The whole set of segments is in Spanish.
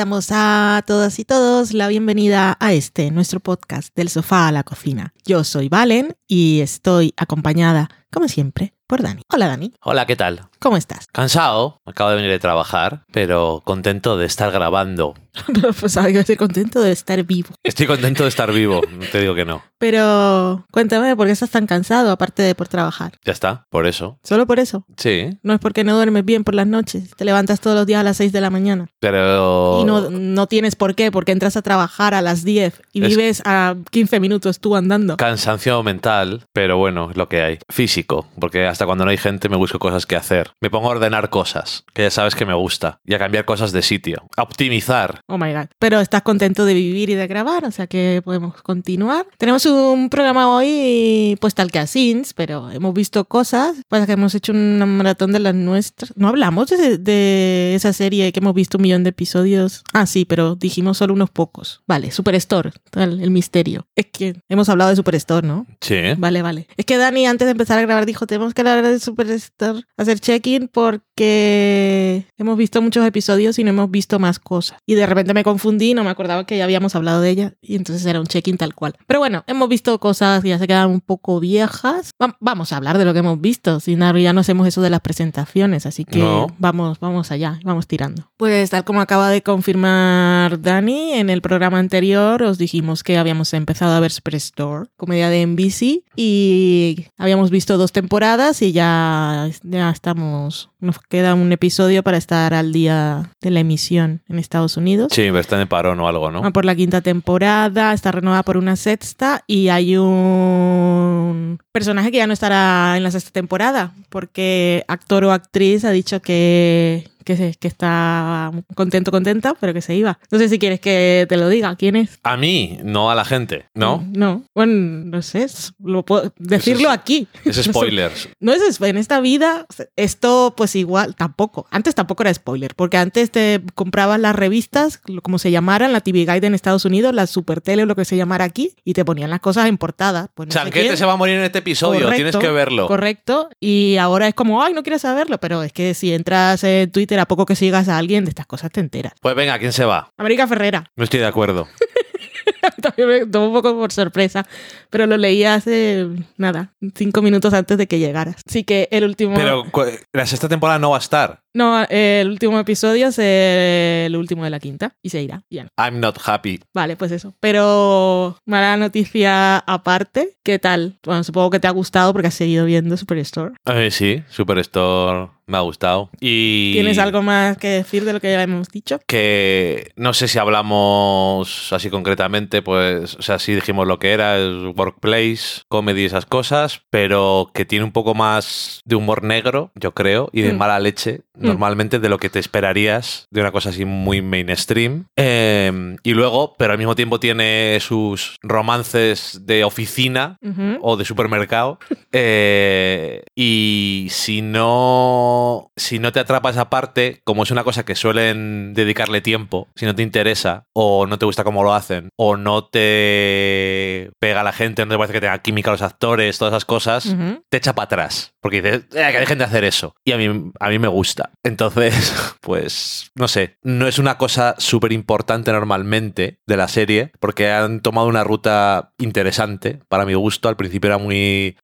Damos a todas y todos la bienvenida a este, nuestro podcast del sofá a la cocina. Yo soy Valen y estoy acompañada, como siempre, por Dani. Hola Dani, Hola, ¿qué tal? ¿cómo estás? Cansado, acabo de venir de trabajar, pero contento de estar grabando. pues sabes que estoy contento de estar vivo. Estoy contento de estar vivo, no te digo que no. Pero cuéntame, ¿por qué estás tan cansado aparte de por trabajar? Ya está, por eso. ¿Solo por eso? Sí, No es porque no duermes bien por las noches, te levantas todos los días a las 6 de la mañana. pero... Y no, no tienes por qué, porque entras a trabajar a las 10 y Es- vives a 15 minutos tú andando. Cansancio mental, pero bueno, es lo que hay. Físico, porque hasta cuando no hay gente me busco cosas que hacer. Me pongo a ordenar cosas, que ya sabes que me gusta, y a cambiar cosas de sitio. A optimizar. Oh my god. Pero estás contento de vivir y de grabar, o sea que podemos continuar. Tenemos un programa hoy pues tal que a Sins, pero hemos visto cosas. Pasa que hemos hecho una maratón de las nuestras. No hablamos de, de esa serie que hemos visto un millón de episodios. Ah, sí, pero dijimos solo unos pocos. Vale, Superstore, el, el misterio. Es que hemos hablado de Superstore, ¿no? Sí. Vale, vale. Es que Dani antes de empezar a grabar dijo, tenemos que hablar de Superstar, hacer check-in porque hemos visto muchos episodios y no hemos visto más cosas. Y de repente me confundí, no me acordaba que ya habíamos hablado de ella y entonces era un check-in tal cual. Pero bueno, hemos visto cosas que ya se quedan un poco viejas. Va- vamos a hablar de lo que hemos visto, si no, ya no hacemos eso de las presentaciones, así que No. vamos, vamos allá, vamos tirando. Pues tal como acaba de confirmar Dani, en el programa anterior os dijimos que habíamos empezado a ver Superstore, comedia de NBC, y habíamos visto dos temporadas y ya, ya estamos, nos queda un episodio para estar al día de la emisión en Estados Unidos. Sí, pero está en parón o algo, ¿no? Va por la quinta temporada, está renovada por una sexta y hay un personaje que ya no estará en la sexta temporada porque actor o actriz ha dicho que, que, está contento, contenta, pero que se iba. No sé si quieres que te lo diga. ¿Quién es? A mí, no a la gente, ¿no? No. Bueno, no sé. es- Lo puedo decirlo es- aquí. Es spoilers. No es en esta vida, esto pues igual, tampoco. Antes tampoco era spoiler, porque antes te comprabas las revistas, como se llamaran, la TV Guide en Estados Unidos, la Super Tele o lo que se llamara aquí, y te ponían las cosas en portada. Pues no quién. se va a morir en este episodio, Correcto, tienes que verlo. Correcto. Y ahora es como, ay, no quieres saberlo, pero es que si entras en Twitter a poco que sigas a alguien de estas cosas te enteras. Pues venga, ¿quién se va? América Ferrera. No estoy de acuerdo. También me tomó un poco por sorpresa, pero lo leí hace nada, cinco minutos antes de que llegaras. Así que el último. Pero la sexta temporada no va a estar. No, el último episodio es el último de la quinta y se irá. Ya. I'm not happy. Vale, pues eso. Pero mala noticia aparte, ¿qué tal? Bueno, supongo que te ha gustado porque has seguido viendo Superstore. Eh, sí, Superstore me ha gustado. Y ¿Tienes algo más que decir de lo que ya hemos dicho? que no sé si hablamos así concretamente, pues, o sea, sí dijimos lo que era, workplace, comedy y esas cosas, pero que tiene un poco más de humor negro, yo creo, y de Mm. mala leche, Mm. normalmente de lo que te esperarías de una cosa así muy mainstream. Eh, y luego, pero al mismo tiempo tiene sus romances de oficina o de supermercado. Eh, y si no, si no te atrapa esa parte, como es una cosa que suelen dedicarle tiempo, si no te interesa, o no te gusta cómo lo hacen, o no te pega la gente, no te parece que tenga química los actores, todas esas cosas, te echa para atrás. Porque dices, "Eh, que dejen de hacer eso. Y a mí, a mí me gusta. Entonces, pues, no sé, no es una cosa súper importante normalmente de la serie, porque han tomado una ruta interesante para mi gusto. Al principio era muy...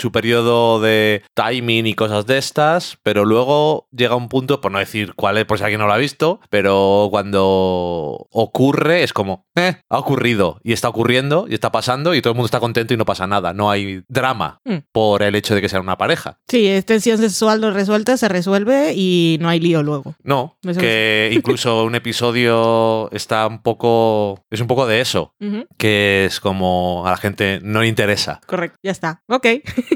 su periodo de timing y cosas de estas, pero luego llega un punto, por no decir cuál es, por si alguien no lo ha visto, pero cuando ocurre es como, eh, ha ocurrido y está ocurriendo y está pasando y todo el mundo está contento y no pasa nada, no hay drama Mm. por el hecho de que sea una pareja. Sí, es tensión sexual no resuelta, se resuelve y no hay lío luego. No, Eso que incluso un episodio está un poco, es un poco de eso, que es como a la gente no le interesa. Correcto, ya está. Ok.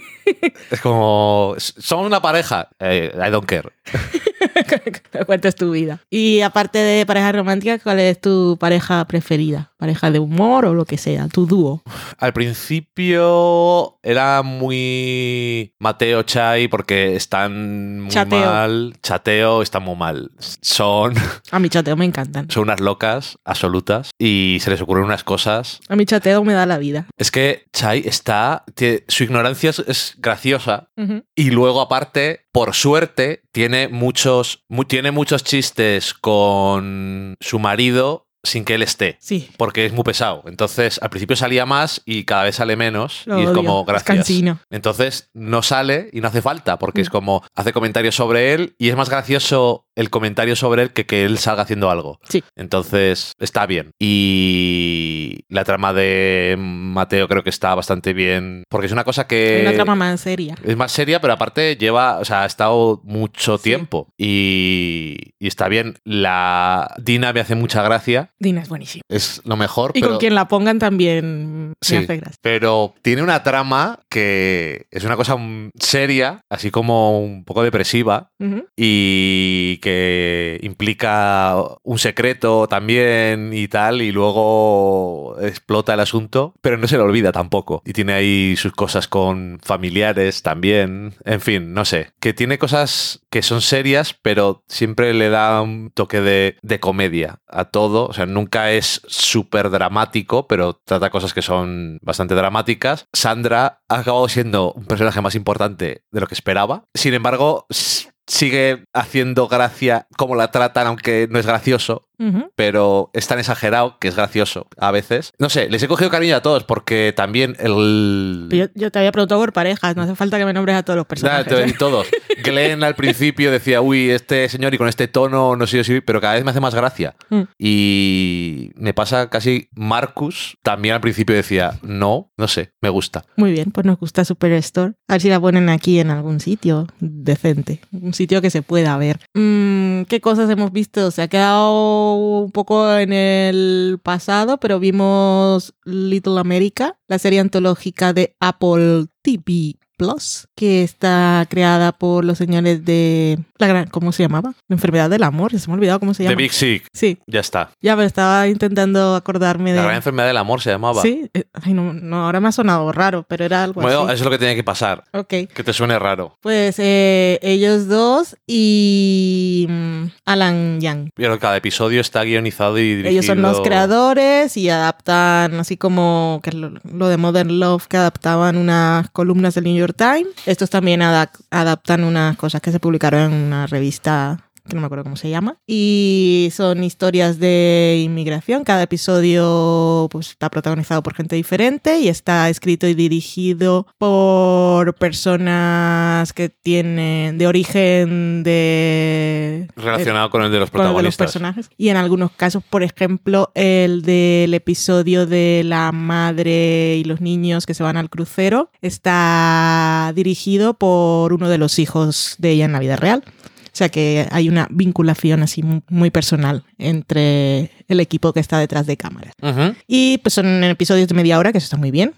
Es como, son una pareja, Eh, I don't care. Cuenta es tu vida. Y aparte de pareja romántica, ¿cuál es tu pareja preferida? ¿Pareja de humor o lo que sea? Tu dúo. Al principio era muy Mateo Chai porque están muy Chateo. mal. Chateo está muy mal. Son, A mi chateo me encantan. son unas locas absolutas y se les ocurren unas cosas. A mi chateo me da la vida. Es que Chai está. tie- su ignorancia es, es graciosa Ujú. y luego, aparte, por suerte, tiene muchos, mu- tiene muchos chistes con su marido sin que él esté. Sí. Porque es muy pesado. Entonces, al principio salía más y cada vez sale menos. Lo y es odio. como, Es gracias. cansino. Entonces, no sale y no hace falta, porque es Mm. como, hace comentarios sobre él y es más gracioso el comentario sobre él que que él salga haciendo algo. Sí. Entonces, está bien. Y la trama de Mateo creo que está bastante bien, porque es una cosa que... Hay una trama más seria. Es más seria, pero aparte lleva, o sea, ha estado mucho Sí. tiempo y, y está bien. La Dina me hace mucha gracia, Dina es buenísimo. es lo mejor, Y pero, con quien la pongan también Sí. me hace gracia. pero tiene una trama que es una cosa seria, así como un poco depresiva y que implica un secreto también y tal, y luego explota el asunto, pero no se le olvida tampoco. Y tiene ahí sus cosas con familiares también, en fin, no sé, que tiene cosas que son serias, pero siempre le da un toque de, de comedia a todo, o sea, nunca es súper dramático, pero trata cosas que son bastante dramáticas. Sandra ha acabado siendo un personaje más importante de lo que esperaba, sin embargo... Sigue haciendo gracia como la tratan, aunque no es gracioso Pero es tan exagerado que es gracioso a veces. No sé, les he cogido cariño a todos porque también el... Yo, yo te había preguntado por parejas, no hace falta que me nombres a todos los personajes. te- todos. Glenn al principio decía, uy, este señor y con este tono, no sé si, pero cada vez me hace más gracia. Mm. Y me pasa casi Marcus, también al principio decía, no, no sé, me gusta. Muy bien, pues nos gusta Superstore. A ver si la ponen aquí en algún sitio decente, un sitio que se pueda ver. Mm, ¿Qué cosas hemos visto? Se ha quedado un poco en el pasado, pero vimos Little America, la serie antológica de Apple TV Plus, que está creada por los señores de la gran, ¿cómo se llamaba? La enfermedad del amor, se me ha olvidado cómo se The llama. Big Sick, Sí, ya está. ya, pero estaba intentando acordarme de. La gran enfermedad del amor se llamaba. Sí, eh, ay, no, no, ahora me ha sonado raro, pero era algo Bueno, eso así. es lo que tiene que pasar, Ok, que te suene raro. pues eh, ellos dos y mm, Alan Young. Pero cada episodio está guionizado y dirigido... Ellos son los creadores y adaptan, así como que lo, lo de Modern Love, que adaptaban unas columnas del New York Times. Estos también ada- adaptan unas cosas que se publicaron en revista que no me acuerdo cómo se llama. Y son historias de inmigración. Cada episodio pues, está protagonizado por gente diferente y está escrito y dirigido por personas que tienen de origen de... Relacionado con el de los con el de los protagonistas. personajes. Y en algunos casos, por ejemplo, el del episodio de la madre y los niños que se van al crucero está dirigido por uno de los hijos de ella en la vida real. Sea que hay una vinculación así mu- muy personal entre el equipo que está detrás de cámaras. Ujú, Y pues son episodios de media hora, que eso está muy bien.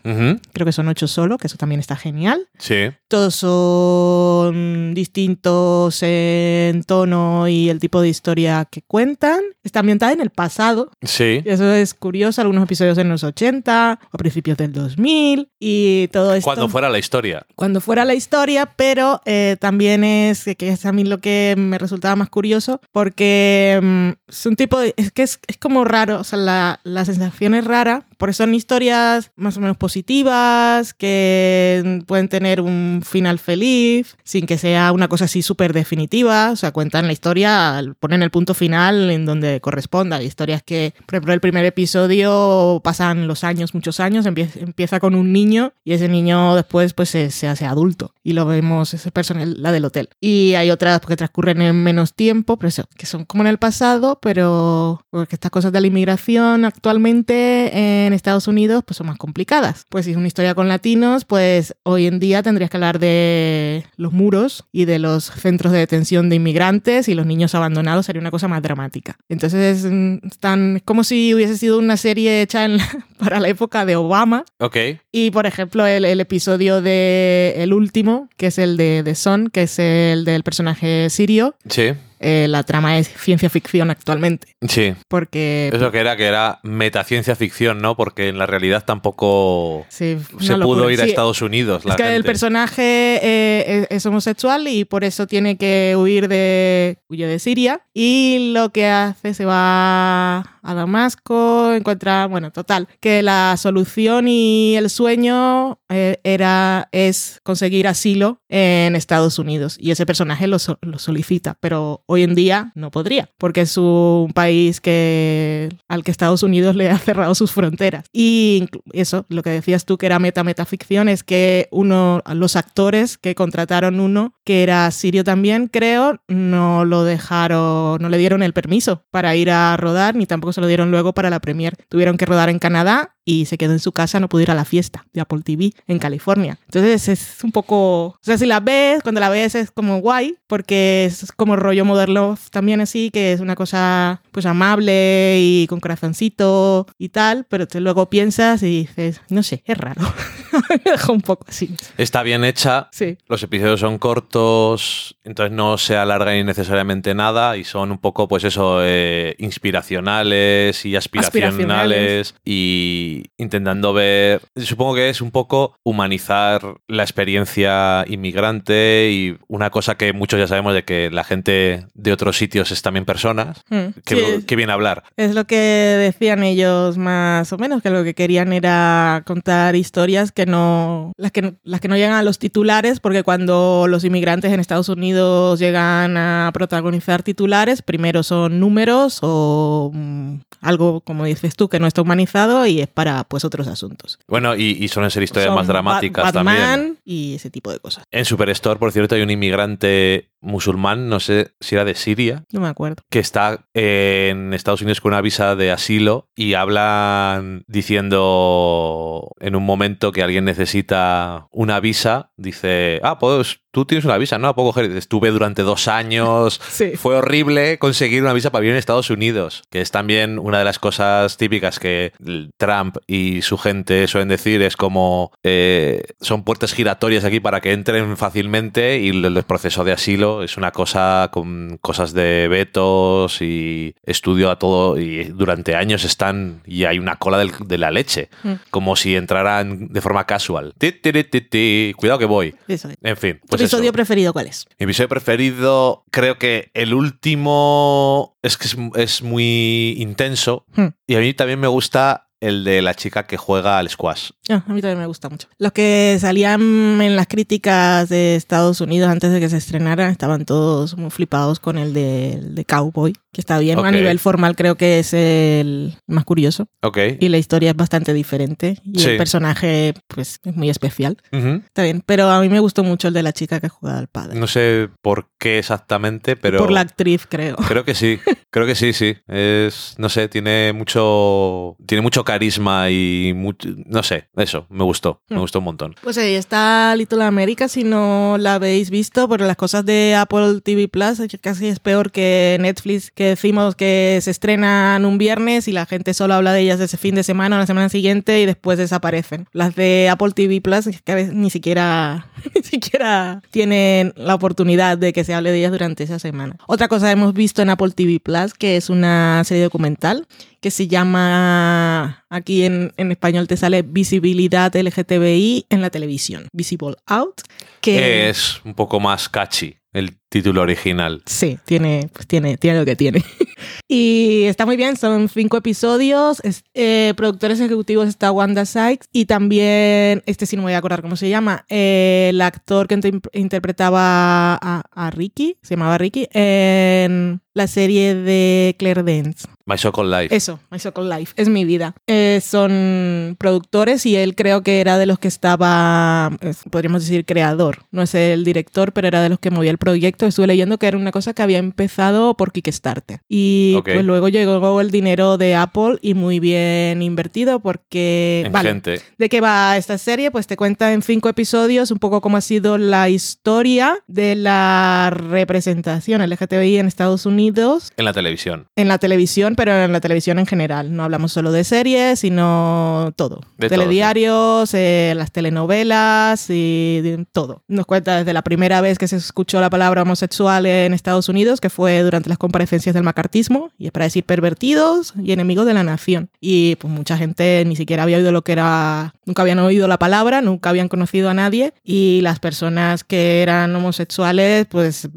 Creo que son ocho solo, que eso también está genial. Sí. Todos son distintos en tono y el tipo de historia que cuentan. Está ambientada en el pasado. Sí. Eso es curioso. Algunos episodios en los 80 o principios del 2000 y todo esto. Cuando fuera la historia. cuando fuera la historia, pero eh, también es que es a mí lo que me resultaba más curioso porque mm, es tipo de, es que es, es como raro, o sea, la, la sensación es rara, porque son historias más o menos positivas que pueden tener un final feliz sin que sea una cosa así súper definitiva, o sea, cuentan la historia, ponen el punto final en donde corresponda. Hay historias que, por ejemplo, el primer episodio pasan los años, muchos años, empieza, con un niño y ese niño después pues se, se hace adulto y lo vemos, ese personal, la del hotel. Y hay otras que transcurren en menos tiempo, pero eso, que son como en el pasado, pero porque estas cosas de la inmigración actualmente en Estados Unidos pues son más complicadas. Pues si es una historia con latinos, pues hoy en día tendrías que hablar de los muros y de los centros de detención de inmigrantes y los niños abandonados, sería una cosa más dramática. Entonces mm, están es como si hubiese sido una serie hecha en la- para la época de Obama Ok. y por ejemplo, el, el episodio de el último, que es el de The Son, que es el del personaje sirio, Sí. Eh, la trama es ciencia ficción actualmente. Sí. Porque. Eso que era, que era metaciencia ficción, ¿no? Porque en la realidad tampoco Sí, se pudo ir a Estados Unidos. La Es que el personaje eh, es, es homosexual y por eso tiene que huir de, huye de Siria. Y lo que hace se va a Damasco, encuentra, bueno, total, que la solución y el sueño eh, era, es conseguir asilo en Estados Unidos. Y ese personaje lo, so- lo solicita, pero hoy en día no podría, porque es un país que, al que Estados Unidos le ha cerrado sus fronteras. Y eso, lo que decías tú que era meta metaficción, es que uno, los actores que contrataron uno, que era sirio también, creo, no lo dejaron, no le dieron el permiso para ir a rodar, ni tampoco se lo dieron luego para la premier. Tuvieron que rodar en Canadá y se quedó en su casa, no pudo ir a la fiesta de Apple TV en California. Entonces es un poco, o sea, si la ves, cuando la ves es como guay, porque es como rollo Modern Love también así, que es una cosa pues amable y con corazoncito y tal, pero te luego piensas y dices, no sé, es raro. Me dejó un poco así. Está bien hecha. Sí. Los episodios son cortos, entonces no se alargan innecesariamente nada y son un poco, pues eso, eh, inspiracionales y aspiracionales, y intentando ver, supongo que es un poco humanizar la experiencia inmigrante y una cosa que muchos ya sabemos de que la gente de otros sitios es también personas. Mm, Qué, sí, qué bien hablar. Es lo que decían ellos más o menos, que lo que querían era contar historias que no, las que, las que no llegan a los titulares, porque cuando los inmigrantes en Estados Unidos llegan a protagonizar titulares, primero son números o mm, algo, como dices tú, que no está humanizado y es para pues otros asuntos. Bueno, y, y suelen ser historias Son más dramáticas Ba- también. Batman y ese tipo de cosas. En Superstore, por cierto, hay un inmigrante musulmán, no sé si era de Siria, No me acuerdo. que está en Estados Unidos con una visa de asilo y hablan diciendo en un momento que alguien necesita una visa, dice, ah, pues tú tienes una visa, ¿no? ¿A poco coger? Estuve durante dos años. Sí. Fue horrible conseguir una visa para vivir en Estados Unidos, que es también una de las cosas típicas que Trump y su gente suelen decir, es como eh, son puertas giratorias aquí para que entren fácilmente y el, el proceso de asilo es una cosa con cosas de vetos y estudio a todo y durante años están y hay una cola del- de la leche, Mm. como si entraran de forma casual. Ti, ti, ti. Cuidado que voy. Eso es. En fin. ¿Tu Pues episodio eso. preferido cuál es? Mi episodio preferido, creo que el último es que es, es muy intenso. Hmm. Y a mí también me gusta el de la chica que juega al squash. Ah, a mí también me gusta mucho. Los que salían en las críticas de Estados Unidos antes de que se estrenaran estaban todos muy flipados con el de, el de Cowboy, que está bien. Ok. A nivel formal creo que es el más curioso Ok. y la historia es bastante diferente y Sí. el personaje pues es muy especial. Está bien, pero a mí me gustó mucho el de la chica que juega al padre. No sé por qué exactamente, pero... Por la actriz, creo. Creo que sí, creo que sí, sí. Es, no sé, tiene mucho, tiene mucho carisma y mucho, no sé, eso, me gustó, me Hmm. gustó un montón. Pues ahí está Little America, si no la habéis visto, pero las cosas de Apple TV Plus casi es peor que Netflix, que decimos que se estrenan un viernes y la gente solo habla de ellas ese fin de semana o la semana siguiente y después desaparecen. Las de Apple TV Plus que a veces ni siquiera, ni siquiera tienen la oportunidad de que se hable de ellas durante esa semana. Otra cosa que hemos visto en Apple TV Plus, que es una serie documental que se llama, aquí en, en español te sale Visibilidad LGTBI en la televisión, Visible Out, que Es un poco más catchy el título original. sí, tiene, pues tiene, tiene lo que tiene. y está muy bien, son cinco episodios, es- eh, productores ejecutivos está Wanda Sykes y también, este sí no me voy a acordar cómo se llama, eh, el actor que inter- interpretaba a, a Ricky, se llamaba Ricky, en la serie de Claire Dance. My Soccer Life. Eso, My Soccer Life, es mi vida. Eh, son productores y él creo que era de los que estaba, es- podríamos decir, creador. No es el director, pero era de los que movía el proyecto. Estuve leyendo que era una cosa que había empezado por Kickstarter. Y Ok. pues luego llegó el dinero de Apple y muy bien invertido porque... en vale, gente. ¿De qué va esta serie? Pues te cuenta en cinco episodios un poco cómo ha sido la historia de la representación LGTBI en Estados Unidos En la televisión. en la televisión, pero en la televisión en general. No hablamos solo de series, sino todo. De todo, Telediarios, eh, las telenovelas y de- todo. Nos cuenta desde la primera vez que se escuchó la palabra homosexual en Estados Unidos, que fue durante las comparecencias del macartismo, y es para decir pervertidos y enemigos de la nación. Y pues mucha gente ni siquiera había oído lo que era, nunca habían oído la palabra, nunca habían conocido a nadie, y las personas que eran homosexuales, pues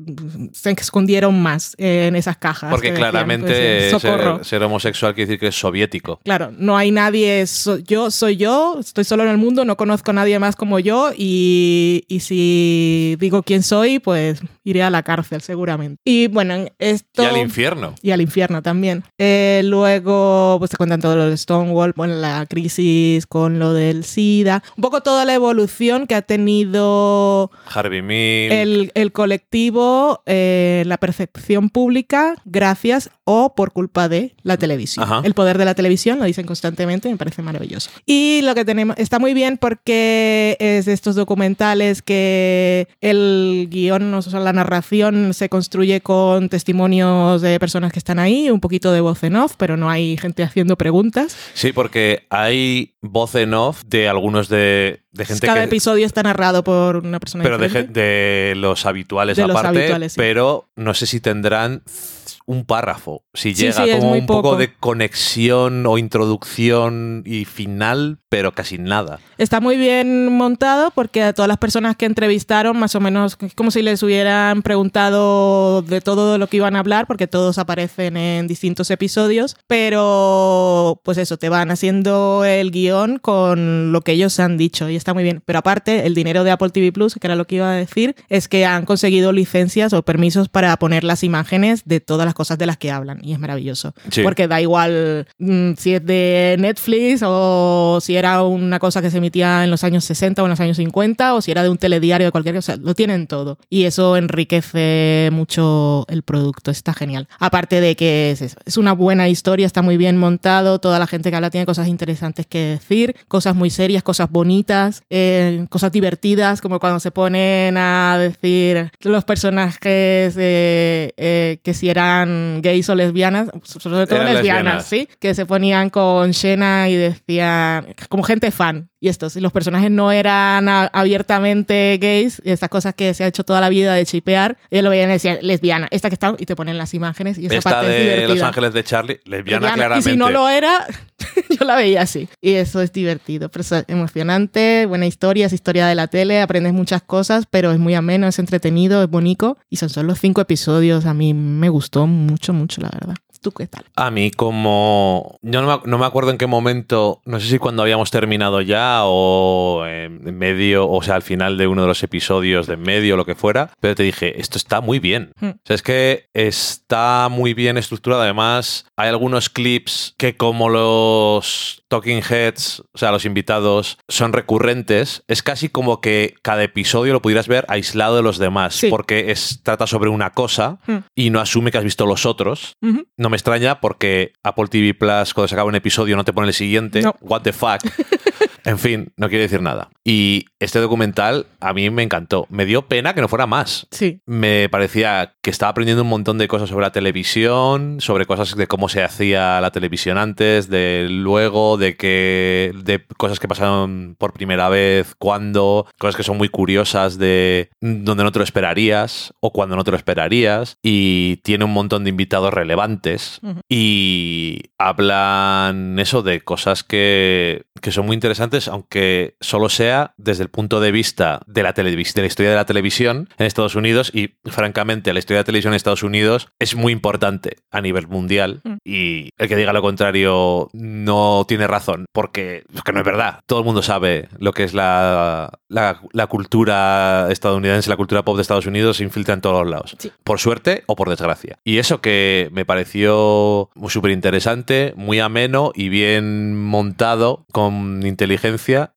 se escondieron más en esas cajas. Porque decían, claramente pues, ser, ser homosexual quiere decir que es soviético. Claro, no hay nadie, so- yo soy yo, estoy solo en el mundo, no conozco a nadie más como yo y, y si digo quién soy, pues iré a la cárcel seguramente. Y bueno, en esto... Y al infierno. Y al infierno también. Eh, luego, pues te cuentan todo lo de Stonewall, bueno, la crisis con lo del SIDA, un poco toda la evolución que ha tenido Harvey Milk. el, el colectivo, eh, la percepción pública, gracias o por culpa de la televisión. Ajá. El poder de la televisión, lo dicen constantemente, me parece maravilloso. Y lo que tenemos, está muy bien porque es de estos documentales que el guion, o sea, la narración se construye con testimonios de personas que están ahí, un poquito de voz en off, pero no hay gente haciendo preguntas. Sí, porque hay voz en off de algunos de, de gente Cada que... episodio está narrado por una persona Pero de, diferente. de los habituales De los aparte, habituales, sí. pero no sé si tendrán un párrafo. Si llega sí, como un poco poco. de conexión o introducción y final, pero casi nada. Está muy bien montado porque a todas las personas que entrevistaron, más o menos, es como si les hubieran preguntado de todo lo que iban a hablar, porque todos aparecen en distintos episodios, pero pues eso, te van haciendo el guion con lo que ellos han dicho y está muy bien. Pero aparte, el dinero de Apple TV Plus, que era lo que iba a decir, es que han conseguido licencias o permisos para poner las imágenes de todas las cosas de las que hablan y es maravilloso. Sí. Porque da igual mm, si es de Netflix o si era una cosa que se emitía en los años 60 o en los años 50 o si era de un telediario de cualquier cosa, lo tienen todo. Y eso enriquece mucho el producto, está genial. Aparte de que es, eso, es una buena historia, está muy bien montado, toda la gente que habla tiene cosas interesantes que decir, cosas muy serias, cosas bonitas, eh, cosas divertidas, como cuando se ponen a decir los personajes eh, eh, que si eran gays o lesbianas, sobre todo Eran lesbianas, lesbianas. ¿sí? Que se ponían con Shena y decían, como gente fan. Y esto, si los personajes no eran abiertamente gays, estas cosas que se ha hecho toda la vida de chipear, ellos lo veían y decían, lesbiana, esta que está, y te ponen las imágenes y esa Esta parte es de divertida. Los Ángeles de Charlie, lesbiana, Lesbiana. claramente. Y si no lo era, yo la veía así. Y eso es divertido, pero es emocionante, buena historia, es historia de la tele, aprendes muchas cosas, pero es muy ameno, es entretenido, es bonito. Y son solo cinco episodios, a mí me gustó mucho, mucho, la verdad. ¿Tú qué tal? A mí como... Yo no me, no me acuerdo en qué momento, no sé si cuando habíamos terminado ya o en medio, o sea, al final de uno de los episodios de en medio o lo que fuera, pero te dije, esto está muy bien. Hmm. O sea, es que está muy bien estructurado. Además, hay algunos clips que como los talking heads, o sea, los invitados, son recurrentes, es casi como que cada episodio lo pudieras ver aislado de los demás, Sí. porque es, trata sobre una cosa Hmm. y no asume que has visto los otros. No me extraña porque Apple TV Plus, cuando se acaba un episodio, no te pone el siguiente. No. What the fuck. en fin, no quiere decir nada. Y este documental a mí me encantó. Me dio pena que no fuera más. Sí. Me parecía que estaba aprendiendo un montón de cosas sobre la televisión, sobre cosas de cómo se hacía la televisión antes, de luego, de que de cosas que pasaron por primera vez, cuando, cosas que son muy curiosas de donde no te lo esperarías o cuando no te lo esperarías y tiene un montón de invitados relevantes y hablan eso de cosas que, que son muy interesantes, aunque solo sea desde el punto de vista de la, televis- de la historia de la televisión en Estados Unidos y francamente la historia de la televisión en Estados Unidos es muy importante a nivel mundial Mm. y el que diga lo contrario no tiene razón porque es que no es verdad. Todo el mundo sabe lo que es la, la, la cultura estadounidense, la cultura pop de Estados Unidos se infiltra en todos los lados. Sí. Por suerte o por desgracia. Y eso que me pareció súper interesante, muy ameno y bien montado con inteligencia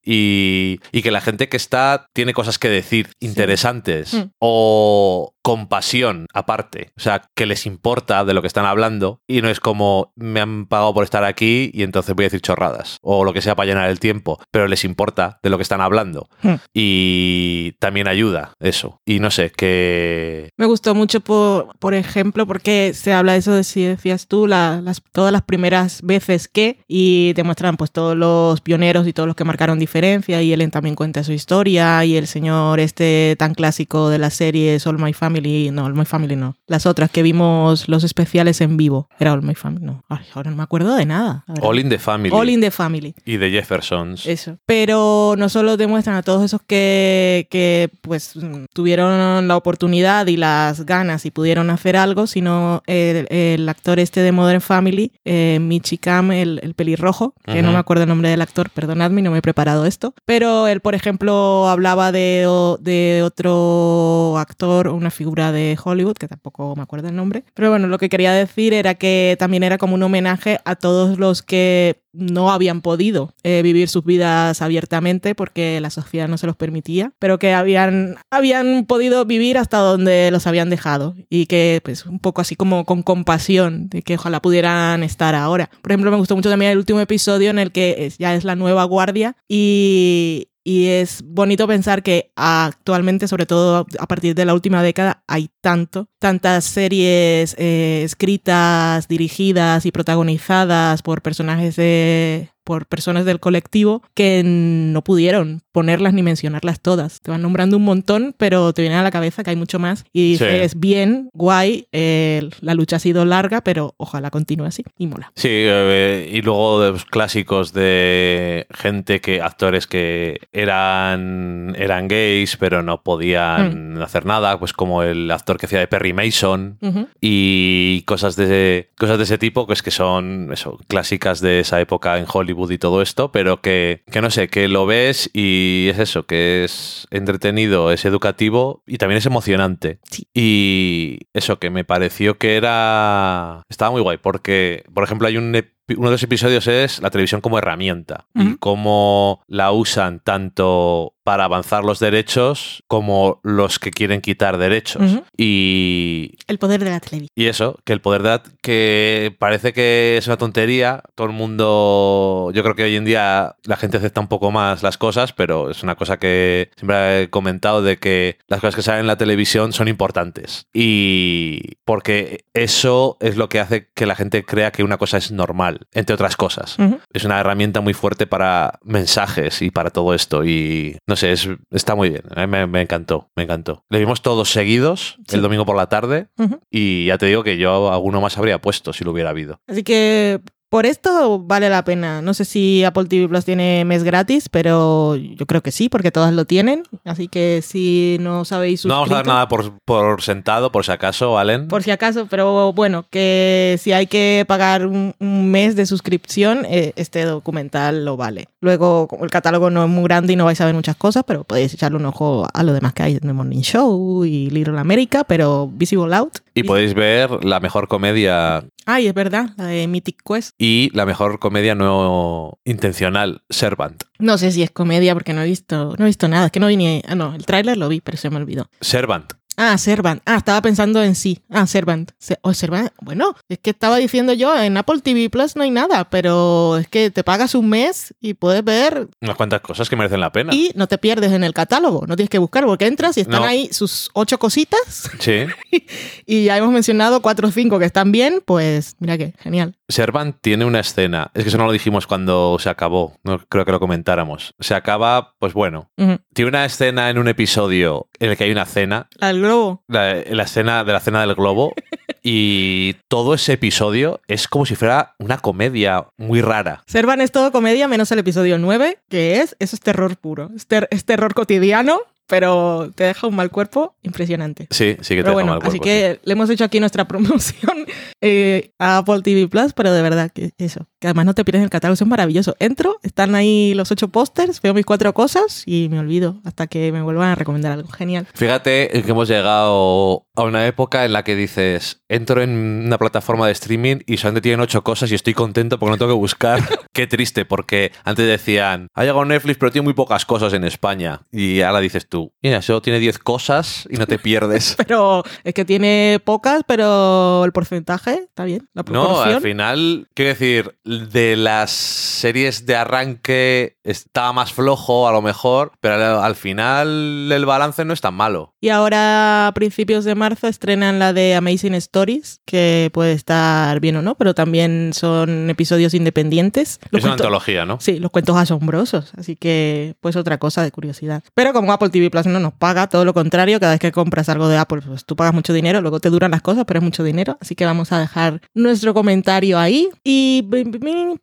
y, y que la gente que está tiene cosas que decir interesantes Mm. o compasión aparte. O sea, que les importa de lo que están hablando y no es como me han pagado por estar aquí y entonces voy a decir chorradas o lo que sea para llenar el tiempo, pero les importa de lo que están hablando. Hmm. Y también ayuda eso. Y no sé, que... Me gustó mucho, por, por ejemplo, porque se habla de eso de si decías tú, la- las, todas las primeras veces que, y te muestran pues todos los pioneros y todos los que marcaron diferencia, y Ellen también cuenta su historia, y el señor este tan clásico de las series All My Family, no, All My Family no, las otras que vimos los especiales en vivo, era All My Family, no, Ay, ahora no me acuerdo de nada. All in the Family All in the Family. y de Jeffersons. Eso. Pero no solo demuestran a todos esos que, que pues tuvieron la oportunidad y las ganas y pudieron hacer algo, sino el, el actor este de Modern Family, eh, Michi Cam, el, el pelirrojo, que no Ujú. me acuerdo el nombre del actor, perdonadme, no me he preparado esto. Pero él, por ejemplo, hablaba de, de otro actor, una figura de Hollywood, que tampoco me acuerdo el nombre. Pero bueno, lo que quería decir era que también era como un homenaje a todos los que no habían podido eh, vivir sus vidas abiertamente porque la sociedad no se los permitía, pero que habían, habían podido vivir hasta donde los habían dejado y que pues un poco así como con compasión de que ojalá pudieran estar ahora. Por ejemplo, me gustó mucho también el último episodio en el que ya es la nueva guardia y, y es bonito pensar que actualmente, sobre todo a partir de la última década, hay tanto, tantas series eh, escritas, dirigidas y protagonizadas por personajes de por personas del colectivo que no pudieron ponerlas ni mencionarlas todas. Te van nombrando un montón, pero te viene a la cabeza que hay mucho más. Y Sí. dices, bien, guay, eh, la lucha ha sido larga, pero ojalá continúe así. Y mola. Sí, eh, y luego de los clásicos de gente que, actores que eran, eran gays, pero no podían hacer nada, pues como el actor que hacía de Perry Mason y cosas de, cosas de ese tipo, que es que son eso, clásicas de esa época en Hollywood y todo esto, pero que, que no sé, que lo ves y es eso, que es entretenido, es educativo y también es emocionante. Sí. Y eso que me pareció que era... Estaba muy guay, porque, por ejemplo, hay un... Uno de los episodios es la televisión como herramienta y cómo la usan tanto para avanzar los derechos como los que quieren quitar derechos. Y El poder de la televisión. y eso, que el poder de ad- que parece que es una tontería, todo el mundo, yo creo que hoy en día la gente acepta un poco más las cosas, pero es una cosa que siempre he comentado de que las cosas que salen en la televisión son importantes. Y porque eso es lo que hace que la gente crea que una cosa es normal, entre otras cosas. Es una herramienta muy fuerte para mensajes y para todo esto. Y no sé, es, está muy bien. A mí me, me encantó, me encantó. Le vimos todos seguidos Sí. el domingo por la tarde. Y ya te digo que yo alguno más habría puesto si lo hubiera habido. Así que por esto vale la pena. No sé si Apple TV Plus tiene mes gratis, pero yo creo que sí, porque todas lo tienen. Así que si no os habéis No vamos a dar suscrito- nada por, por sentado, por si acaso, Allen. Por si acaso, pero bueno, que si hay que pagar un, un mes de suscripción, eh, este documental lo vale. Luego, como el catálogo no es muy grande y no vais a ver muchas cosas, pero podéis echarle un ojo a lo demás que hay en The Morning Show y Little America, pero Visible Out. Y podéis ver la mejor comedia Ay, es verdad, la de Mythic Quest. Y la mejor comedia no intencional, Servant. No sé si es comedia porque no he visto, no he visto nada. Es que no vi ni. Ah, no, el tráiler lo vi, pero se me olvidó. Servant. Ah, Servant. Ah, estaba pensando en sí. Ah, Servant. Se- oh, Servant. Bueno, es que estaba diciendo yo, en Apple TV Plus no hay nada, pero es que te pagas un mes y puedes ver Unas cuantas cosas que merecen la pena. y no te pierdes en el catálogo. No tienes que buscar porque entras y están No. ahí sus ocho cositas Sí. y ya hemos mencionado cuatro o cinco que están bien, pues mira que genial. Servant tiene una escena. Es que eso no lo dijimos cuando se acabó. No creo que lo comentáramos. Se acaba, pues bueno. Tiene una escena en un episodio en el que hay una cena La del globo. la, la escena de la cena del globo y todo ese episodio es como si fuera una comedia muy rara. Servant es todo comedia menos el episodio 9, que es, eso es terror puro. Es, ter- es terror cotidiano, pero te deja un mal cuerpo impresionante. Sí, sí que te deja bueno, mal así cuerpo, que le hemos hecho aquí nuestra promoción eh, a Apple TV Plus, pero de verdad que eso, que además no te pierdes el catálogo, es maravilloso. Entro, están ahí los ocho pósters, veo mis cuatro cosas y me olvido hasta que me vuelvan a recomendar algo. Genial. Fíjate que hemos llegado a una época en la que dices, entro en una plataforma de streaming y solamente tienen ocho cosas y estoy contento porque no tengo que buscar. Qué triste, porque antes decían, ha llegado Netflix pero tiene muy pocas cosas en España. Y ahora dices, tú, mira, solo tiene 10 cosas y no te pierdes. Pero es que tiene pocas, pero el porcentaje está bien. La No, al final, quiero decir, de las series de arranque estaba más flojo a lo mejor, pero al, al final el balance no es tan malo. Y ahora a principios de marzo estrenan la de Amazing Stories, que puede estar bien o no, pero también son episodios independientes. Los es una antología, ¿no? Sí, los cuentos asombrosos, así que pues otra cosa de curiosidad. Pero como Apple TV Plus no nos paga, todo lo contrario, cada vez que compras algo de Apple, pues tú pagas mucho dinero, luego te duran las cosas, pero es mucho dinero, así que vamos a dejar nuestro comentario ahí y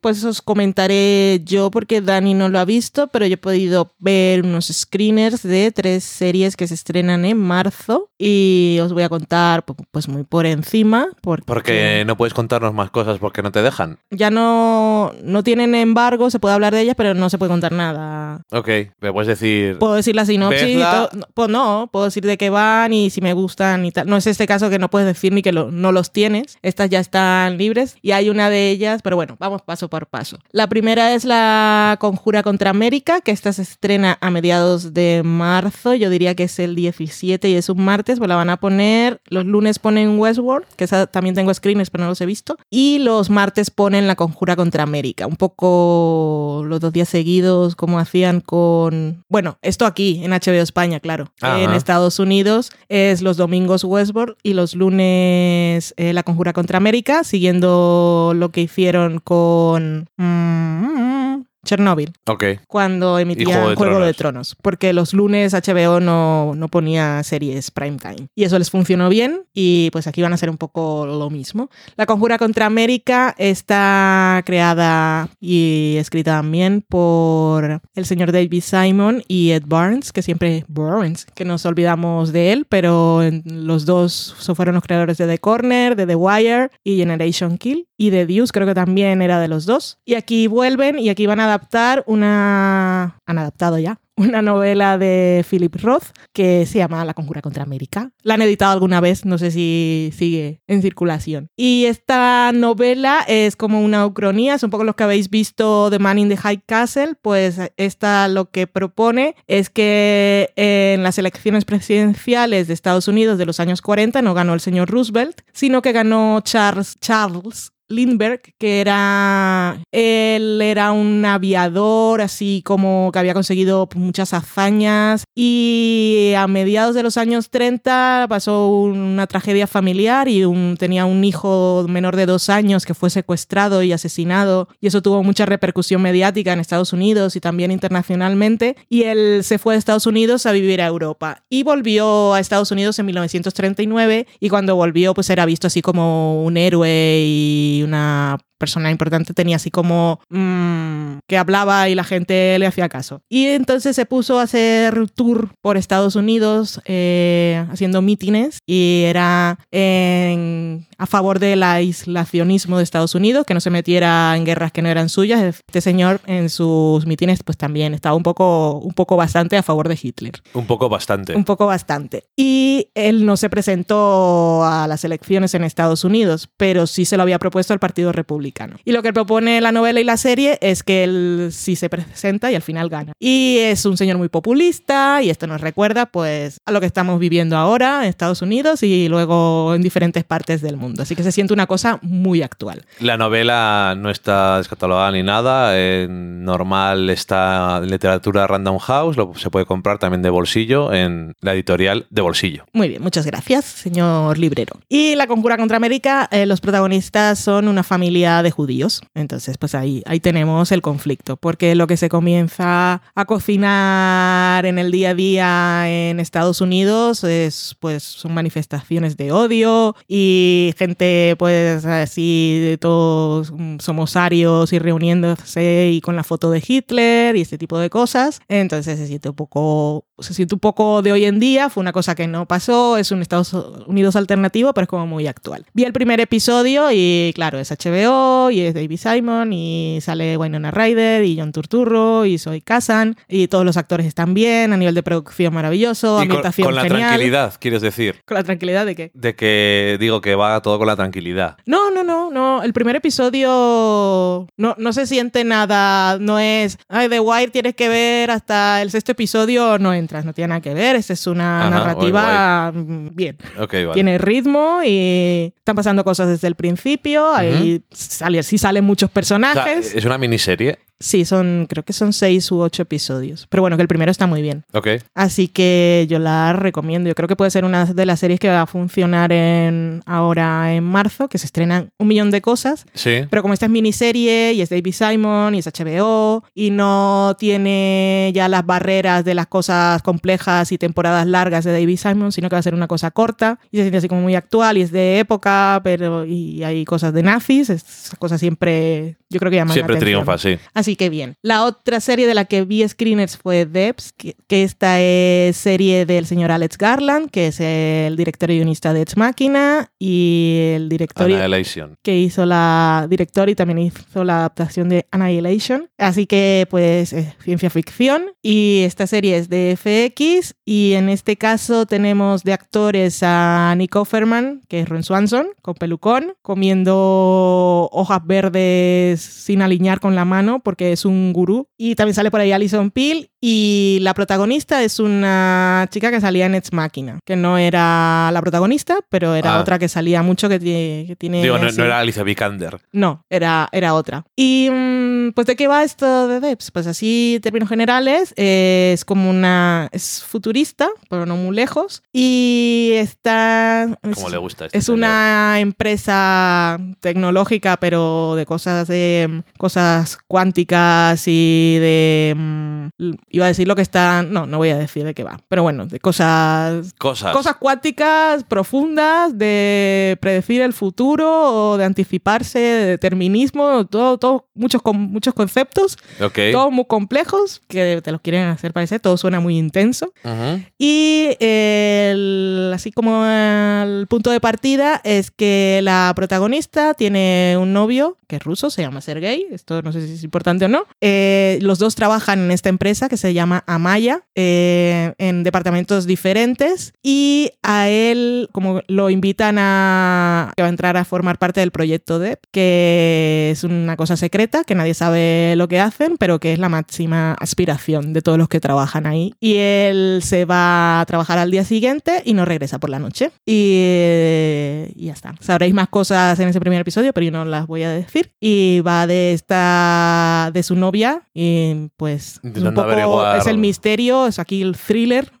pues os comentaré yo porque Dani no lo ha visto, pero yo he podido ver unos screeners de tres series que se estrenan en marzo y os voy a contar pu- pues muy por encima porque, Porque no puedes contarnos más cosas porque no te dejan. ya no, no tienen embargo, se puede hablar de ellas, pero no se puede contar nada. Ok, me puedes decir... Puedo decir la sinopsis No, Pues no, puedo decir de qué van y si me gustan y tal. No es este caso que no puedes decir ni que no los tienes. Estas ya están libres y hay una de ellas, pero bueno, vamos paso por paso. La primera es la Conjura contra América, que esta se estrena a mediados de marzo. Yo diría que es el 17 y es un martes, pues la van a poner. Los lunes ponen Westworld, que esa también tengo screens, pero no los he visto. Y los martes ponen la Conjura contra América. Un poco los dos días seguidos, como hacían con. Bueno, esto aquí, en HBO España, claro. Ajá. En Estados Unidos es los domingos Westworld y los lunes eh, la Conjura contra América, siguiendo lo que hicieron con. mm, Chernobyl Ok, cuando emitían Juego Juego, de de, Tronos. Tronos, porque los lunes HBO no, no ponía series prime time. Y eso les funcionó bien y pues aquí van a ser un poco lo mismo. La Conjura contra América está creada y escrita también por el señor David Simon y Ed Barnes, que siempre Barnes, que nos olvidamos de él, pero los dos fueron los creadores de The Corner, de The Wire y Generation Kill. Y de Deuce creo que también era de los dos. Y aquí vuelven y aquí van a adaptar una... Han adaptado ya. Una novela de Philip Roth que se llama La Conjura contra América. La han editado alguna vez, no sé si sigue en circulación. Y esta novela es como una ucronía, es un poco lo que habéis visto de Man in the High Castle, pues esta lo que propone es que en las elecciones presidenciales de Estados Unidos de los años 40 no ganó el señor Roosevelt, sino que ganó Charles Charles Lindbergh, que era él era un aviador así como que había conseguido muchas hazañas. Y a mediados de los años 30 pasó una tragedia familiar y tenía un hijo menor de dos años que fue secuestrado y asesinado. Y eso tuvo mucha repercusión mediática en Estados Unidos y también internacionalmente. Y él se fue de Estados Unidos a vivir a Europa. Y volvió a Estados Unidos en 1939 y cuando volvió pues era visto así como un héroe una persona importante tenía así como mm, que hablaba y la gente le hacía caso. Y entonces se puso a hacer tour por Estados Unidos eh, haciendo mítines y era en- a favor del aislacionismo de Estados Unidos, que no se metiera en guerras que no eran suyas. Este señor en sus mítines pues también estaba un poco, un poco bastante a favor de Hitler. un poco bastante. Un poco bastante. Y él no se presentó a las elecciones en Estados Unidos, pero sí se lo había propuesto al Partido Republicano. Y lo que propone la novela y la serie es que él sí se presenta y al final gana. Y es un señor muy populista y esto nos recuerda pues a lo que estamos viviendo ahora en Estados Unidos y luego en diferentes partes del mundo. Así que se siente una cosa muy actual. La novela no está descatalogada ni nada. Normal está literatura Random House. Lo, se puede comprar también de bolsillo en la editorial de bolsillo. Muy bien, muchas gracias, señor librero. Y la conjura contra América, eh, los protagonistas son una familia de judíos. Entonces, pues ahí, ahí tenemos el conflicto, porque lo que se comienza a cocinar en el día a día en Estados Unidos es, pues, son manifestaciones de odio y gente, pues, así de todos somos arios y reuniéndose y con la foto de Hitler y este tipo de cosas. Entonces se siente un poco, se siente un poco de hoy en día. Fue una cosa que no pasó, es un Estados Unidos alternativo, pero es como muy actual. Vi el primer episodio y claro, es HBO y es David Simon y sale Winona Ryder y John Turturro y soy Kazan y todos los actores están bien, a nivel de producción maravilloso, Y con, ambientación con la genial. tranquilidad, quieres decir. Con la tranquilidad de que De que digo que va todo con la tranquilidad. no, no, no, no. El primer episodio no, no se siente nada. No es, ay, The Wire tienes que ver hasta el sexto episodio, no no tiene nada que ver. Esta es una Ajá, narrativa bien. Vale. Tiene ritmo y están pasando cosas desde el principio. Ahí sale, sí salen muchos O sea, personajes. es una miniserie. Sí, son, creo que son seis u ocho episodios. Pero bueno, que el primero está muy bien. Ok. Así que yo la recomiendo. Yo creo que puede ser una de las series que va a funcionar en, ahora en marzo, que se estrenan un millón de cosas. Sí. Pero como esta es miniserie y es David Simon y es HBO y no tiene ya las barreras de las cosas complejas y temporadas largas de David Simon, sino que va a ser una cosa corta y se siente así como muy actual y es de época, pero y hay cosas de nazis, esas cosas siempre yo creo que llaman la Siempre atención. triunfa, sí. Así que bien. La otra serie de la que vi screeners fue Debs, que, que esta es serie del señor Alex Garland, que es el director y guionista de Ex Machina y el director Annihilation. que hizo la director y también hizo la adaptación de Annihilation. Así que, pues, es ciencia ficción. Y esta serie es de FX. Y en este caso tenemos de actores a Nick Offerman, que es Ron Swanson, con pelucón, comiendo hojas verdes sin alinear con la mano, porque es un gurú. Y también sale por ahí Alison Peel. Y la protagonista es una chica que salía en Ex Machina, que no era la protagonista, pero era Ah. otra que salía mucho que tiene. Que tiene Digo, no, no era Alicia Vikander. no, era, era otra. Y mm, pues de qué va esto de Debs? Pues así, en términos generales, eh, es como una... es futurista, pero no muy lejos. Y está... es- Como le gusta este es señor. una empresa tecnológica, pero de cosas de cosas cuánticas y de mm, iba a decir lo que está, no, no voy a decir de qué va, pero bueno, de cosas Cosas. cosas cuánticas profundas de predecir el futuro o de anticiparse, de determinismo, todo, todo muchos muchos conceptos, Ok. todos muy complejos que te los quieren hacer parecer, todo suena muy intenso. Ujú. Y el- así como el punto de partida es que la protagonista tiene un novio que es ruso, se llama Sergei, esto no sé si es importante o no. Eh, los dos trabajan en esta empresa que se llama Amaya, eh, en departamentos diferentes y a él como lo invitan a que va a entrar a formar parte del proyecto DEP, que es una cosa secreta, que nadie sabe lo que hacen, pero que es la máxima aspiración de todos los que trabajan ahí. Y él se va a trabajar al día siguiente y no regresa por la noche. Y, eh, y ya está. Sabréis más cosas en ese primer episodio, pero yo no las voy a decir. Y va de esta, de su novia, y pues es un poco, averiguar. es el misterio, es aquí el thriller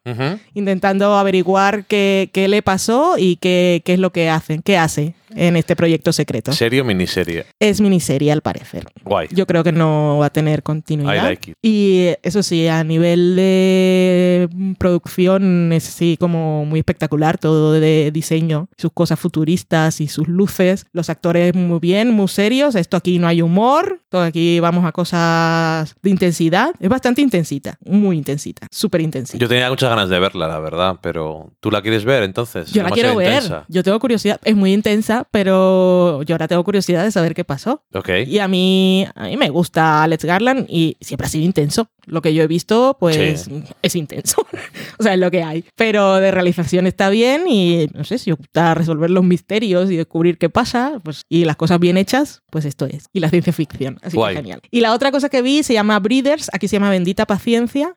intentando averiguar qué, qué le pasó y qué, qué es lo que hacen, qué hace en este proyecto secreto. ¿Serie o miniserie? Es miniserie al parecer. Guay. Yo creo que no va a tener I continuidad. like it. Y eso sí, a nivel de producción es así como muy espectacular, todo de diseño, sus cosas futuristas y sus luces, los actores muy bien, muy serios, esto aquí no hay humor, todo aquí vamos a cosas de intensidad, es bastante intensita, muy intensita, súper intensita. Yo tenía muchas ganas de verla, la verdad, pero ¿tú la quieres ver entonces? Yo la quiero ver. intensa. Yo tengo curiosidad. Es muy intensa, pero yo ahora tengo curiosidad de saber qué pasó. Ok. Y a mí, a mí me gusta Alex Garland y siempre ha sido intenso. Lo que yo he visto, pues Sí. es intenso. o sea, es lo que hay. Pero de realización está bien y no sé, si gusta resolver los misterios y descubrir qué pasa, pues y las cosas bien hechas, pues esto es. Y la ciencia ficción. Así Guay. que genial. Y la otra cosa que vi se llama Breeders, aquí se llama Bendita Paciencia.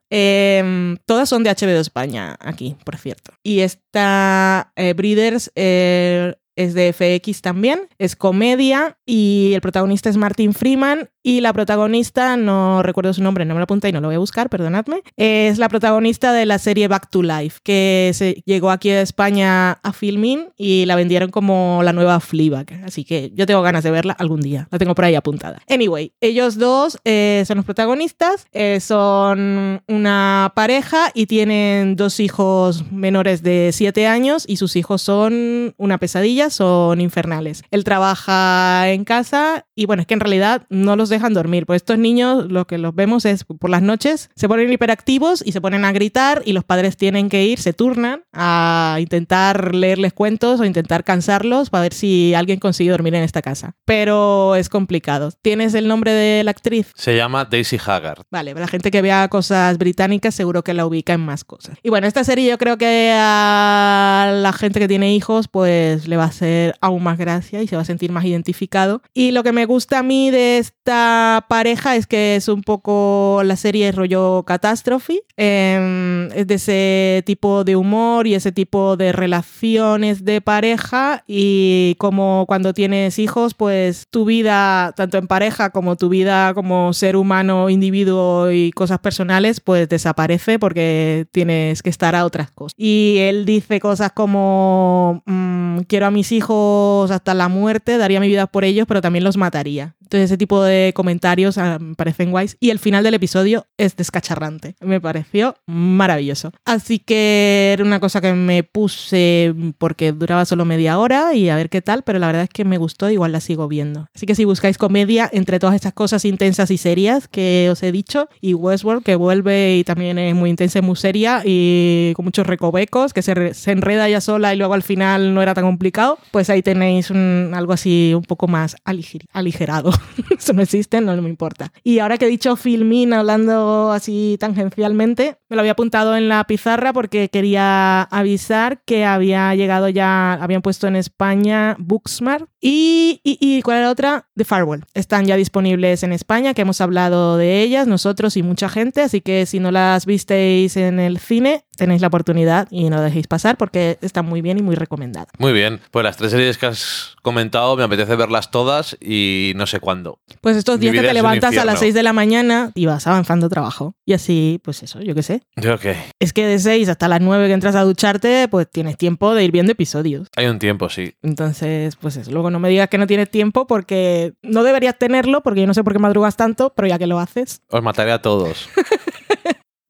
Eh, todas son de HBO España, aquí, por cierto. Y esta eh, Breeders eh, es de FX también, es comedia y el protagonista es Martin Freeman y la protagonista, no recuerdo su nombre, no me lo apunté y no lo voy a buscar, perdonadme, es la protagonista de la serie Back to Life, que se llegó aquí a España a Filmin y la vendieron como la nueva Fleabag, así que yo tengo ganas de verla algún día, la tengo por ahí apuntada. Anyway, ellos dos eh, son los protagonistas, eh, son una pareja y tienen dos hijos menores de 7 años y sus hijos son una pesadilla ellas son infernales. Él trabaja en casa y bueno, es que en realidad no los dejan dormir, pues estos niños lo que los vemos es por las noches se ponen hiperactivos y se ponen a gritar y los padres tienen que ir, se turnan a intentar leerles cuentos o intentar cansarlos para ver si alguien consigue dormir en esta casa. Pero es complicado. ¿Tienes el nombre de la actriz? Se llama Daisy Haggard. Vale, la gente que vea cosas británicas seguro que la ubica en más cosas. Y bueno, esta serie yo creo que a la gente que tiene hijos pues le va a hacer aún más gracia y se va a sentir más identificado. Y lo que me gusta a mí de esta pareja es que es un poco la serie rollo catástrofe, eh, es de ese tipo de humor y ese tipo de relaciones de pareja y como cuando tienes hijos pues tu vida tanto en pareja como tu vida como ser humano, individuo y cosas personales pues desaparece porque tienes que estar a otras cosas. Y él dice cosas como mmm, quiero a hijos hasta la muerte, daría mi vida por ellos, pero también los mataría. Entonces ese tipo de comentarios ah, parecen guays. Y el final del episodio es descacharrante. Me pareció maravilloso. Así que era una cosa que me puse porque duraba solo media hora y a ver qué tal, pero la verdad es que me gustó, igual la sigo viendo. Así que si buscáis comedia entre todas estas cosas intensas y serias que os he dicho, y Westworld que vuelve y también es muy intensa y muy seria y con muchos recovecos, que se, se enreda ya sola y luego al final no era tan complicado, pues ahí tenéis un, algo así un poco más aliger, aligerado. Eso no existe, no me importa. Y ahora que he dicho Filmin hablando así tangencialmente, me lo había apuntado en la pizarra porque quería avisar que había llegado ya, habían puesto en España Booksmart y, y, y ¿cuál era la otra? The Farewell. Están ya disponibles en España, que hemos hablado de ellas, nosotros y mucha gente, así que si no las visteis en el cine, tenéis la oportunidad y no lo dejéis pasar porque están muy bien y muy recomendadas. Muy bien, pues las tres series que has comentado me apetece verlas todas y no sé cuándo. Pues estos días que te levantas a las 6 de la mañana y vas avanzando trabajo. Y así, pues eso, yo qué sé. Yo que Es que de 6 hasta las 9 que entras a ducharte, pues tienes tiempo de ir viendo episodios. hay un tiempo, sí. Entonces, pues eso. Luego no me digas que no tienes tiempo porque no deberías tenerlo, porque yo no sé por qué madrugas tanto, pero ya que lo haces. Os mataré a todos.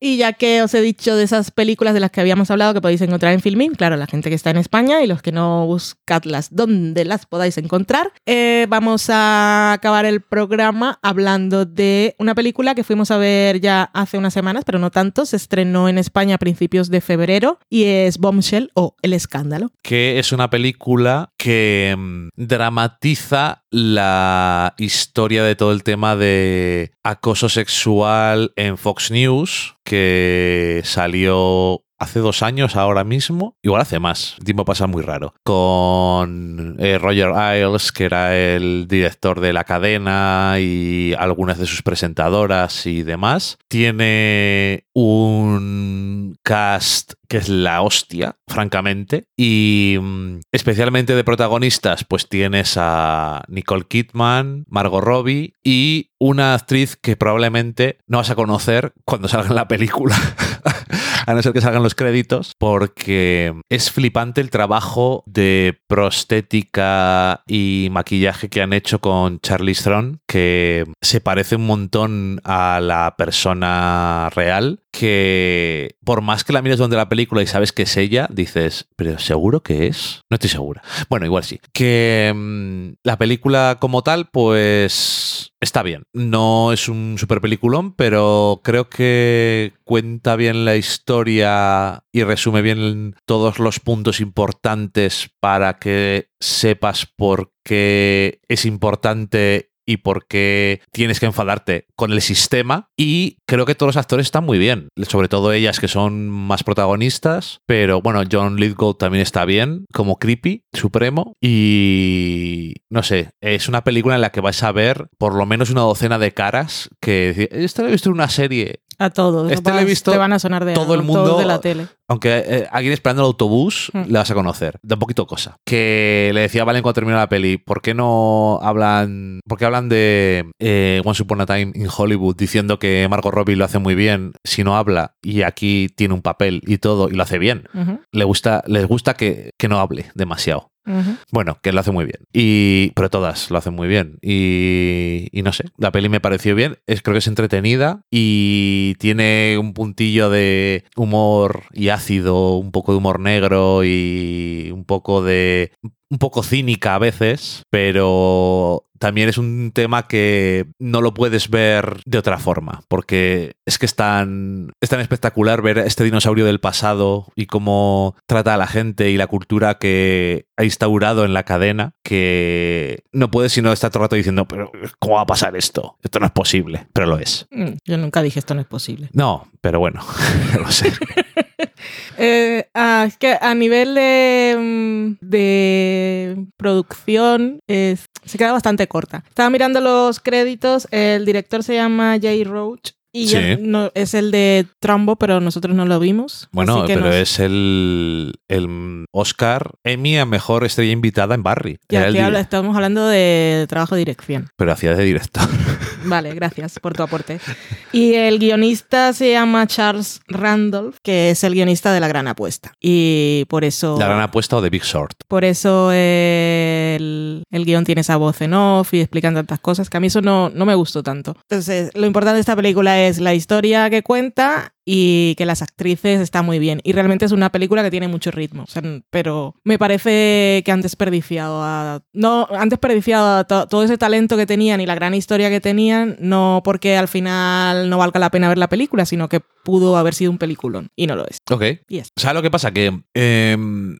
Y ya que os he dicho de esas películas de las que habíamos hablado que podéis encontrar en Filmin, claro, la gente que está en España y los que no buscadlas donde las podáis encontrar, eh, vamos a acabar el programa hablando de una película que fuimos a ver ya hace unas semanas, pero no tanto, se estrenó en España a principios de febrero y es Bombshell o El Escándalo. que es una película que mm, dramatiza la historia de todo el tema de acoso sexual en Fox News, que salió hace dos años ahora mismo, igual hace más, el tiempo pasa muy raro, con eh, Roger Ailes, que era el director de la cadena y algunas de sus presentadoras y demás. Tiene un cast que es la hostia, francamente, y mm, especialmente de protagonistas, pues tienes a Nicole Kidman, Margot Robbie y una actriz que probablemente no vas a conocer cuando salga en la película. a no ser que salgan los créditos, porque es flipante el trabajo de prostética y maquillaje que han hecho con Charlize Theron, que se parece un montón a la persona real, que por más que la mires donde la película y sabes que es ella, dices, pero ¿seguro que es? No estoy segura. Bueno, igual sí. Que mm, la película como tal, pues está bien. No es un super peliculón, pero creo que cuenta bien la historia y resume bien todos los puntos importantes para que sepas por qué es importante y por qué tienes que enfadarte con el sistema. Y creo que todos los actores están muy bien, sobre todo ellas que son más protagonistas. Pero bueno, John Lithgow también está bien, como creepy, supremo. Y no sé, es una película en la que vais a ver por lo menos una docena de caras que esto lo he visto en una serie. A todos. Este lo he visto te van a sonar de todo el todos mundo- de la tele. Aunque eh, alguien esperando el autobús Mm. le vas a conocer. Da un poquito cosa. Que le decía a Valen cuando terminó la peli, ¿por qué no hablan, por qué hablan de eh, Once Upon a Time in Hollywood diciendo que Margot Robbie lo hace muy bien si no habla y aquí tiene un papel y todo y lo hace bien? Le gusta, les gusta que, que no hable demasiado. Bueno, que lo hace muy bien. Y, pero todas lo hacen muy bien. Y, y no sé, la peli me pareció bien. Es, creo que es entretenida y tiene un puntillo de humor y ácido, un poco de humor negro y un poco de un poco cínica a veces, pero también es un tema que no lo puedes ver de otra forma, porque es que es tan, es tan espectacular ver este dinosaurio del pasado y cómo trata a la gente y la cultura que ha instaurado en la cadena, que no puedes sino estar todo el rato diciendo, pero ¿cómo va a pasar esto? Esto no es posible, pero lo es. Mm, Yo nunca dije esto no es posible. No, pero bueno, lo sé. Eh, ah, es que a nivel de, mm, de producción es- se queda bastante corta. Estaba mirando los créditos, el director se llama Jay Roach y Sí. ya no, es el de Trumbo, pero nosotros no lo vimos. Bueno, pero nos- es el, el Oscar Emmy a mejor estrella invitada en Barry. ya que habla- estamos hablando de trabajo de dirección. Pero hacía de director. Vale, gracias por tu aporte. Y el guionista se llama Charles Randolph, que es el guionista de La Gran Apuesta. Y por eso... La gran apuesta o de Big Short. Por eso el, el guion tiene esa voz en off y explican tantas cosas que a mí eso no, no me gustó tanto. Entonces, lo importante de esta película es la historia que cuenta y que las actrices están muy bien. Y realmente es una película que tiene mucho ritmo. O sea, pero me parece que han desperdiciado a, no, han desperdiciado a to- todo ese talento que tenían y la gran historia que tenían, no porque al final no valga la pena ver la película, sino que pudo haber sido un peliculón. Y no lo es. Ok. Y es. ¿Sabes lo que pasa? Que eh,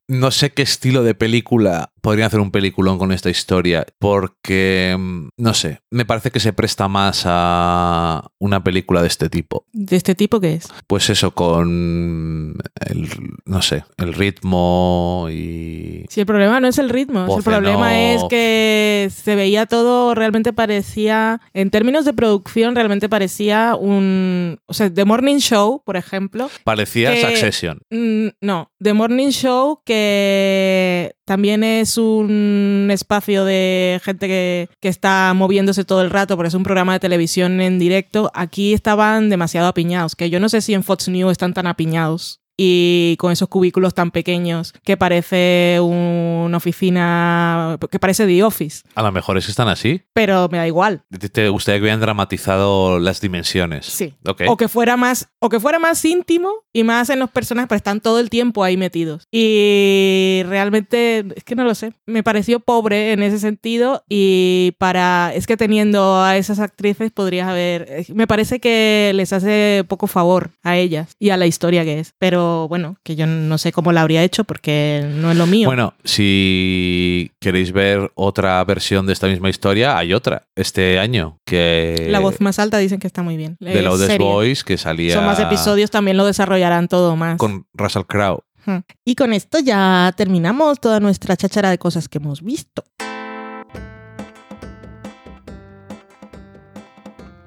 no sé qué estilo de película podrían hacer un peliculón con esta historia, porque, mm, no sé, me parece que se presta más a una película de este tipo. ¿De este tipo qué es? Pues eso, con el, no sé, el ritmo y... Si el problema no es el ritmo, el problema es que se veía todo, realmente parecía, en términos de producción, realmente parecía un, o sea, The Morning Show, por ejemplo, Parecía Que- Succession. mm, no, The Morning Show que también es un espacio de gente que, que está moviéndose todo el rato, porque es un programa de televisión en directo, aquí estaban demasiado apiñados, que yo no sé si en Fox News están tan apiñados y con esos cubículos tan pequeños que parece una oficina, que parece The Office, A lo mejor es que están así. pero me da igual. ¿Te- ¿Te gustaría que hubieran dramatizado las dimensiones? Sí. Ok. O que fuera más, o que fuera más íntimo y más en los personajes, pero están todo el tiempo ahí metidos. Y realmente, es que no lo sé. Me pareció pobre en ese sentido. Y para. Es que teniendo a esas actrices podrías haber. eh, Me parece que les hace poco favor a ellas y a la historia que es. Pero bueno, que yo no sé cómo la habría hecho porque no es lo mío. Bueno, si queréis ver otra versión de esta misma historia, hay otra este año que la voz más alta dicen que está muy bien. de Es Loudest. Boys que salía Son más episodios, también lo desarrollarán todo más. con Russell Crowe. Y con esto ya terminamos toda nuestra cháchara de cosas que hemos visto.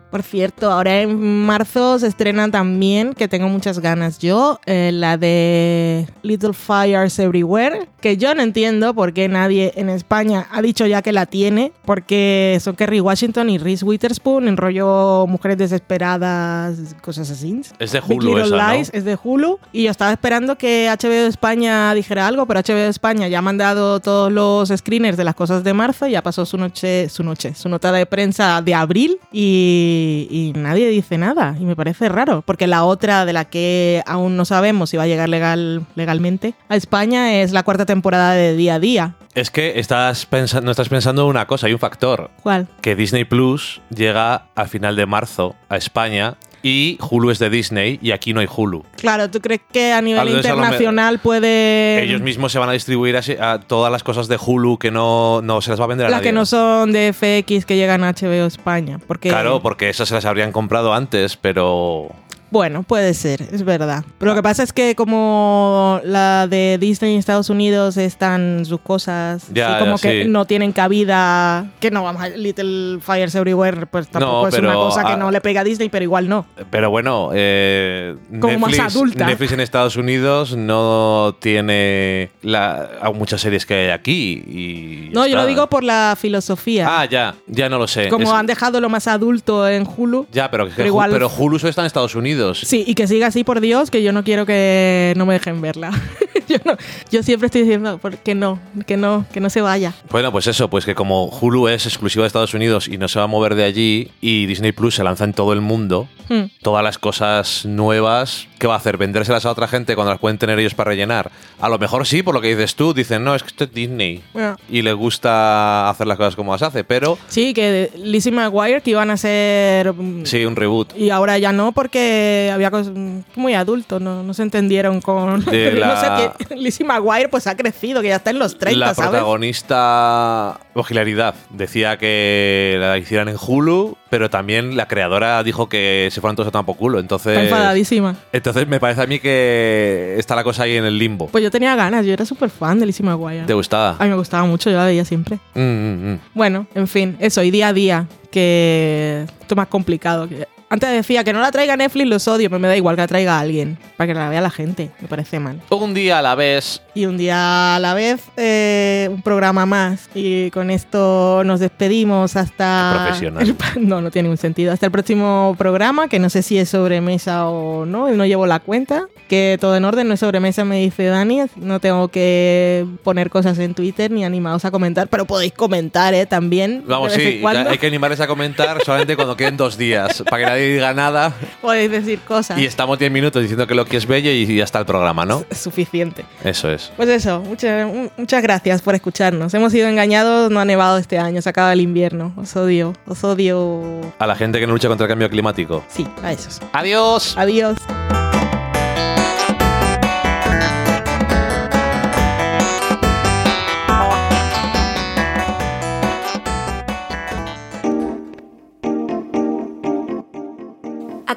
Por cierto, ahora en marzo se estrena también, que tengo muchas ganas yo, eh, la de Little Fires Everywhere, que yo no entiendo por qué nadie en España ha dicho ya que la tiene, porque son Kerry Washington y Reese Witherspoon en rollo Mujeres Desesperadas, cosas así. Es de Hulu esa, ¿no? Lies es de Hulu y yo estaba esperando que HBO España dijera algo, pero HBO España ya ha mandado todos los screeners de las cosas de marzo, ya pasó su noche, su noche, su nota de prensa de abril y, y nadie dice nada y me parece raro, porque la otra de la que aún no sabemos si va a llegar legal, legalmente a España es la cuarta temporada de Día a Día. Es que estás pensando, no estás pensando en una cosa, hay un factor. ¿Cuál? Que Disney Plus llega a final de marzo a España y Hulu es de Disney y aquí no hay Hulu. Claro, ¿tú crees que a nivel Entonces, a internacional puede... Ellos mismos se van a distribuir a, todas las cosas de Hulu que no, no se las va a vender a Las nadie. que no son de FX que llegan a HBO España. Porque, Claro, porque esas se las habrían comprado antes, pero Bueno, puede ser, es verdad. Pero lo que pasa es que como la de Disney en Estados Unidos están sus cosas, Ya, así como ya, que sí. no tienen cabida, que no vamos a Little Fires Everywhere, pues tampoco No, es una cosa que ah, no le pega a Disney, pero igual no. Pero bueno, eh, Como más adulta. Netflix en Estados Unidos no tiene la, muchas series que hay aquí. Y No, yo lo digo por la filosofía. Ah, ya, ya no lo sé. como Es- han dejado lo más adulto en Hulu. Ya, pero, pero Hu- igual- pero Hulu solo está en Estados Unidos. Sí, y que siga así, por Dios, que yo no quiero que no me dejen verla. yo no, yo siempre estoy diciendo ¿por qué no, que no, que no se vaya. Bueno, pues eso, pues que como Hulu es exclusiva de Estados Unidos y no se va a mover de allí y Disney Plus se lanza en todo el mundo, Hmm. todas las cosas nuevas, ¿qué va a hacer? ¿Vendérselas a otra gente cuando las pueden tener ellos para rellenar? A lo mejor sí, por lo que dices tú, dicen, no, es que esto es Disney. Y le gusta hacer las cosas como las hace, pero Sí, que Lizzie McGuire que iban a ser... mm, sí, un reboot. Y ahora ya no, porque había cosas muy adultos, no, no se entendieron con... De no sé, que Lizzie McGuire pues ha crecido, que ya está en los 30, la ¿sabes? protagonista, o Hilaridad, decía que la hicieran en Hulu, pero también la creadora dijo que se fueran todos a por culo. Entonces, Está enfadadísima. entonces me parece a mí que está la cosa ahí en el limbo. Pues yo tenía ganas, yo era súper fan de Lizzie McGuire. ¿Te gustaba? A mí me gustaba mucho, yo la veía siempre. Mm, mm, mm. Bueno, en fin, eso, y día a día, que esto es más complicado. que- Antes decía que no la traiga Netflix, los odio, pero me da igual que la traiga alguien, para que la vea la gente, me parece mal. Un día a la vez. Y un día a la vez, eh, un programa más. Y con esto nos despedimos hasta... Profesional. el- no, no tiene ningún sentido. Hasta el próximo programa, que no sé si es sobremesa o no, no llevo la cuenta. Que todo en orden, no es sobremesa, me dice Dani. No tengo que poner cosas en Twitter ni animados a comentar, pero podéis comentar, ¿eh? También. Vamos, sí, hay que animarles a comentar solamente cuando queden dos días, para que nadie diga nada. Podéis decir cosas. Y estamos 10 minutos diciendo que lo que es bello y ya está el programa, ¿no? Es suficiente. Eso es. Pues eso, muchas, muchas gracias por escucharnos. Hemos sido engañados, no ha nevado este año, se acaba el invierno. Os odio, os odio. A la gente que no lucha contra el cambio climático. Sí, a esos. Adiós. Adiós.